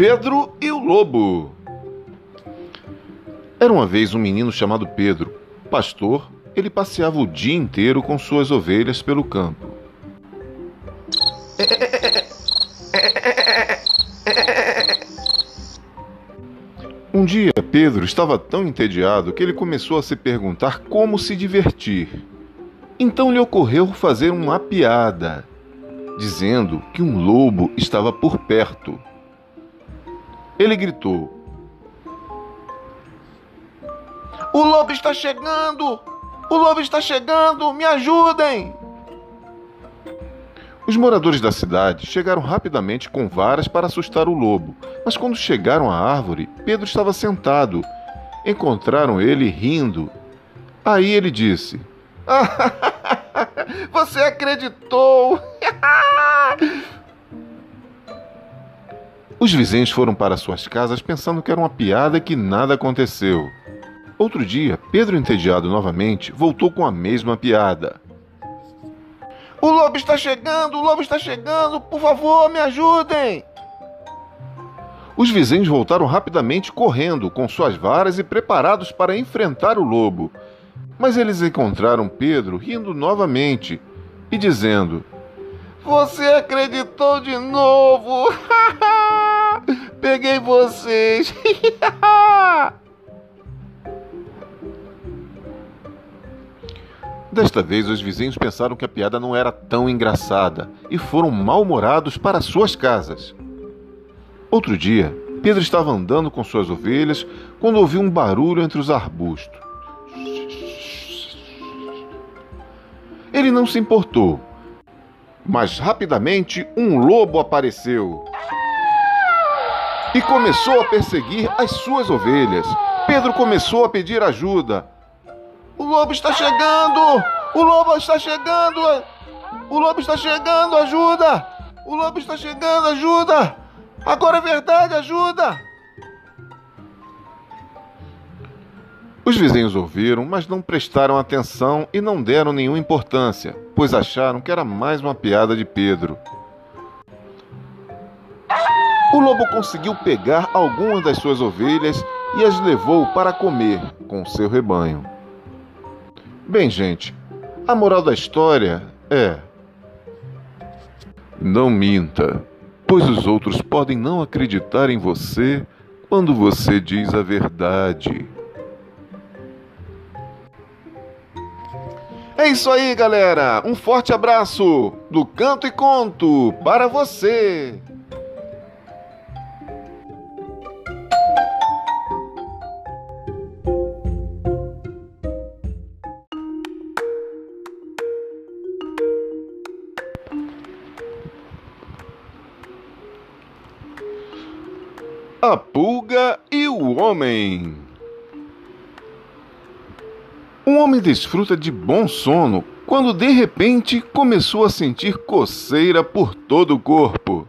Pedro e o Lobo. Era uma vez um menino chamado Pedro. Pastor, ele passeava o dia inteiro com suas ovelhas pelo campo. Um dia, Pedro estava tão entediado que ele começou a se perguntar como se divertir. Então lhe ocorreu fazer uma piada, dizendo que um lobo estava por perto. Ele gritou: O lobo está chegando! O lobo está chegando! Me ajudem! Os moradores da cidade chegaram rapidamente com varas para assustar o lobo, mas quando chegaram à árvore, Pedro estava sentado. Encontraram ele rindo. Aí ele disse: Você acreditou! Os vizinhos foram para suas casas pensando que era uma piada que nada aconteceu. Outro dia, Pedro, entediado novamente, voltou com a mesma piada. O lobo está chegando, o lobo está chegando, por favor, me ajudem! Os vizinhos voltaram rapidamente correndo, com suas varas e preparados para enfrentar o lobo. Mas eles encontraram Pedro rindo novamente e dizendo: Você acreditou de novo! Peguei vocês! Desta vez, os vizinhos pensaram que a piada não era tão engraçada e foram mal-humorados para suas casas. Outro dia, Pedro estava andando com suas ovelhas quando ouviu um barulho entre os arbustos. Ele não se importou, mas rapidamente um lobo apareceu e começou a perseguir as suas ovelhas. Pedro começou a pedir ajuda. O lobo está chegando! O lobo está chegando! O lobo está chegando! Ajuda! O lobo está chegando! Ajuda! Agora é verdade! Ajuda! Os vizinhos ouviram, mas não prestaram atenção e não deram nenhuma importância, pois acharam que era mais uma piada de Pedro. O lobo conseguiu pegar algumas das suas ovelhas e as levou para comer com seu rebanho. Bem, gente, a moral da história é: não minta, pois os outros podem não acreditar em você quando você diz a verdade. É isso aí, galera! Um forte abraço do Canto e Conto para você! A pulga e o homem. Um homem desfruta de bom sono quando de repente começou a sentir coceira por todo o corpo.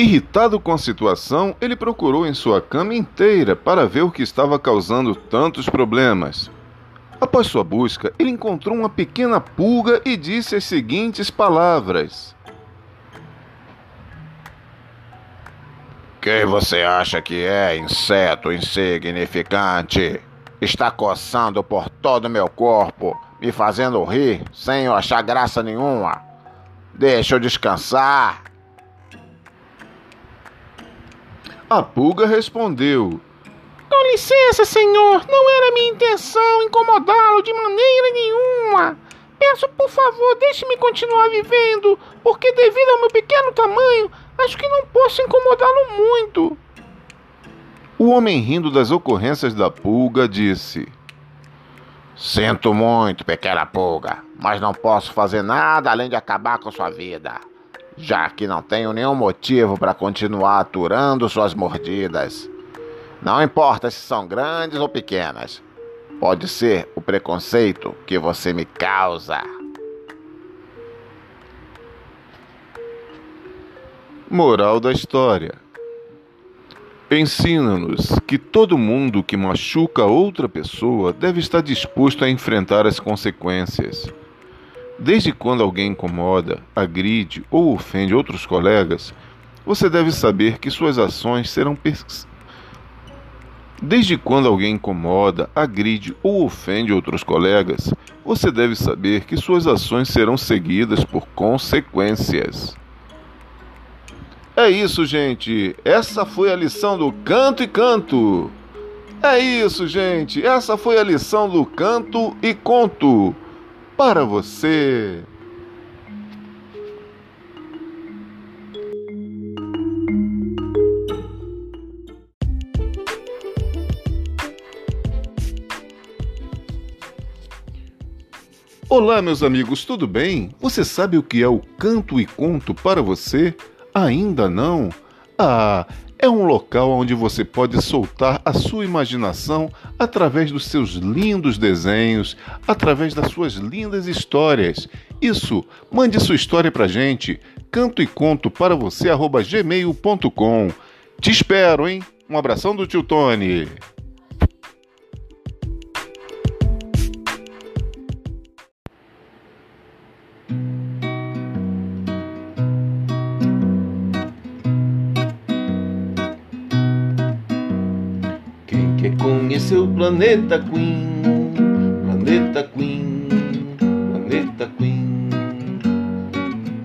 Irritado com a situação, ele procurou em sua cama inteira para ver o que estava causando tantos problemas. Após sua busca, ele encontrou uma pequena pulga e disse as seguintes palavras: Quem você acha que é, inseto insignificante? Está coçando por todo meu corpo, me fazendo rir sem eu achar graça nenhuma. Deixa eu descansar. A pulga respondeu: Com licença, senhor. Não era minha intenção incomodá-lo de maneira nenhuma. Peço, por favor, deixe-me continuar vivendo, porque devido ao meu pequeno tamanho, acho que não posso incomodá-lo muito. O homem, rindo das ocorrências da pulga, disse: Sinto muito, pequena pulga, mas não posso fazer nada além de acabar com sua vida, já que não tenho nenhum motivo para continuar aturando suas mordidas. Não importa se são grandes ou pequenas, pode ser o preconceito que você me causa. Moral da história: Ensina-nos que todo mundo que machuca outra pessoa deve estar disposto a enfrentar as consequências. Desde quando alguém incomoda, agride ou ofende outros colegas, você deve saber que suas ações serão pers... Desde quando alguém incomoda, agride ou ofende outros colegas, você deve saber que suas ações serão seguidas por consequências. É isso, gente. Essa foi a lição do canto e canto. É isso, gente. Essa foi a lição do canto e conto para você. Olá, meus amigos, tudo bem? Você sabe o que é o canto e conto para você? Ainda não? Ah, é um local onde você pode soltar a sua imaginação através dos seus lindos desenhos, através das suas lindas histórias. Isso, mande sua história pra gente. Canto e conto para você gmail.com. Te espero, hein? Um abração do tio Tony. O planeta Queen, planeta Queen, planeta Queen.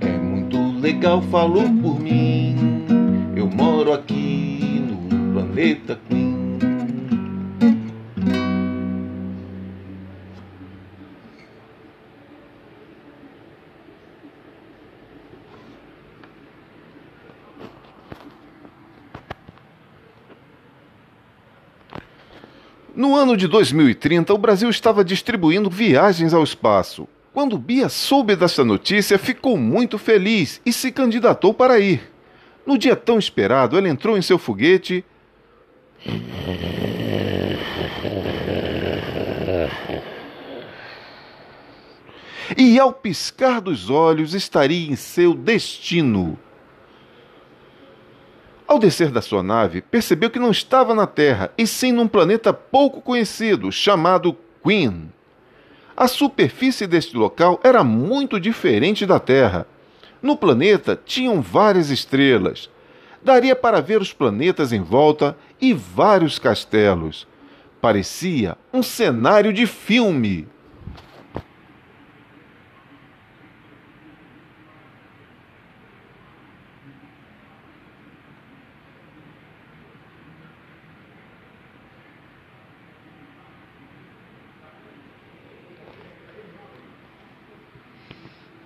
É muito legal, falou por mim. Eu moro aqui no planeta Queen. No ano de 2030, o Brasil estava distribuindo viagens ao espaço. Quando Bia soube dessa notícia, ficou muito feliz e se candidatou para ir. No dia tão esperado, ela entrou em seu foguete. E ao piscar dos olhos estaria em seu destino. Ao descer da sua nave, percebeu que não estava na Terra, e sim num planeta pouco conhecido, chamado Queen. A superfície deste local era muito diferente da Terra. No planeta tinham várias estrelas. Daria para ver os planetas em volta e vários castelos. Parecia um cenário de filme.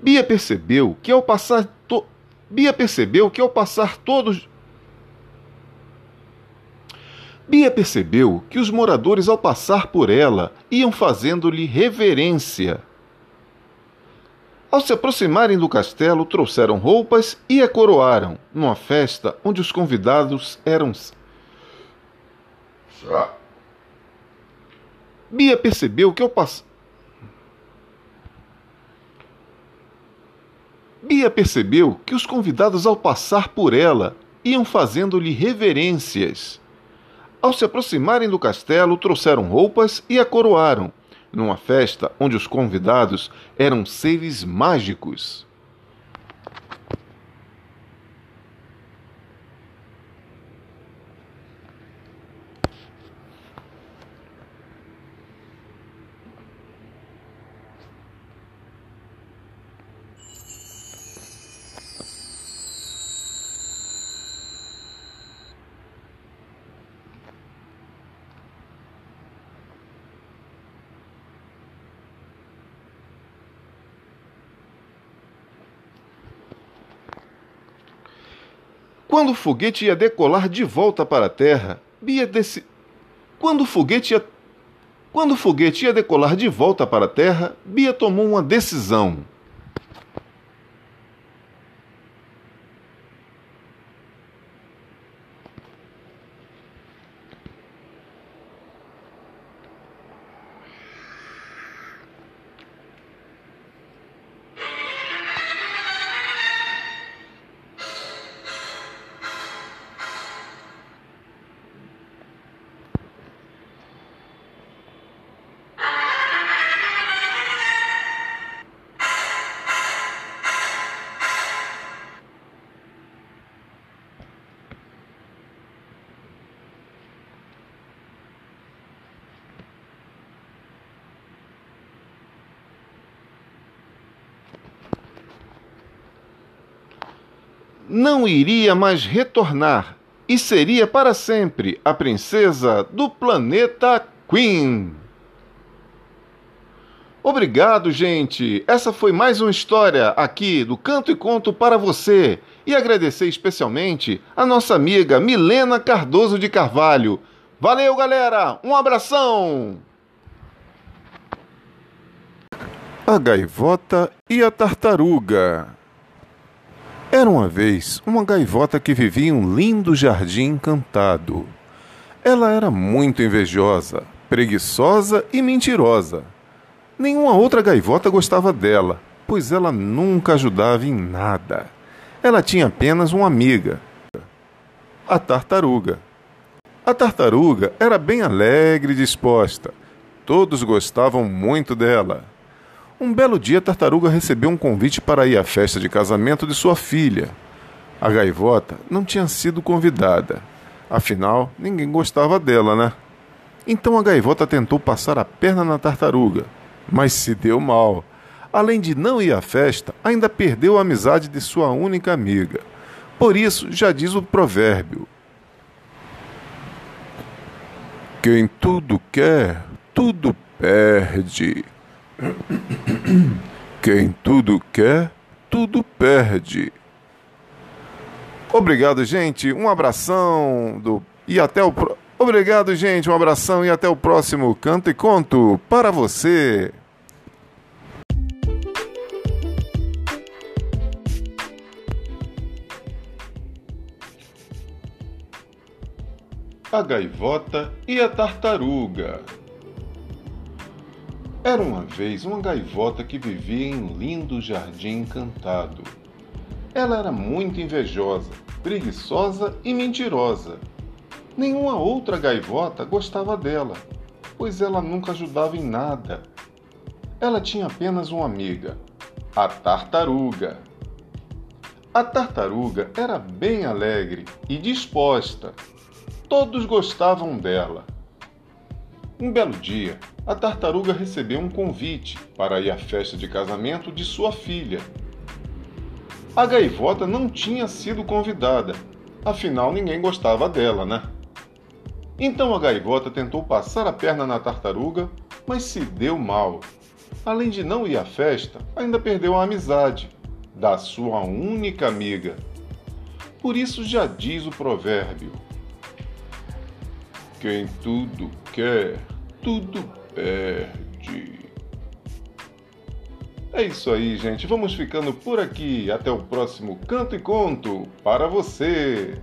Bia percebeu que ao passar to... Bia percebeu que ao passar todos Bia percebeu que os moradores ao passar por ela iam fazendo-lhe reverência. Ao se aproximarem do castelo, trouxeram roupas e a coroaram, numa festa onde os convidados eram. Bia percebeu que ao passar. Bia percebeu que os convidados, ao passar por ela, iam fazendo-lhe reverências. Ao se aproximarem do castelo, trouxeram roupas e a coroaram, numa festa onde os convidados eram seres mágicos. Quando o foguete ia decolar de volta para a Terra, Bia desse... Quando o foguete ia quando o foguete ia decolar de volta para a Terra, Bia tomou uma decisão. Não iria mais retornar e seria para sempre a princesa do planeta Queen. Obrigado, gente. Essa foi mais uma história aqui do Canto e Conto para você. E agradecer especialmente a nossa amiga Milena Cardoso de Carvalho. Valeu, galera. Um abração. A gaivota e a tartaruga. Era uma vez uma gaivota que vivia em um lindo jardim encantado. Ela era muito invejosa, preguiçosa e mentirosa. Nenhuma outra gaivota gostava dela, pois ela nunca ajudava em nada. Ela tinha apenas uma amiga, a tartaruga. A tartaruga era bem alegre e disposta. Todos gostavam muito dela. Um belo dia, tartaruga recebeu um convite para ir à festa de casamento de sua filha. A gaivota não tinha sido convidada. Afinal, ninguém gostava dela, né? Então a gaivota tentou passar a perna na tartaruga, mas se deu mal. Além de não ir à festa, ainda perdeu a amizade de sua única amiga. Por isso, já diz o provérbio: Quem tudo quer, tudo perde. Quem tudo quer, tudo perde. Obrigado, gente. Um abração do e até o pro... Obrigado, gente. Um abração e até o próximo Canto e Conto para você. A gaivota e a tartaruga. Era uma vez uma gaivota que vivia em um lindo jardim encantado. Ela era muito invejosa, preguiçosa e mentirosa. Nenhuma outra gaivota gostava dela, pois ela nunca ajudava em nada. Ela tinha apenas uma amiga, a tartaruga. A tartaruga era bem alegre e disposta. Todos gostavam dela. Um belo dia, a tartaruga recebeu um convite para ir à festa de casamento de sua filha. A gaivota não tinha sido convidada, afinal ninguém gostava dela, né? Então a gaivota tentou passar a perna na tartaruga, mas se deu mal. Além de não ir à festa, ainda perdeu a amizade da sua única amiga. Por isso já diz o provérbio: Quem tudo quer, tudo perde. É isso aí, gente. Vamos ficando por aqui. Até o próximo Canto e Conto para você.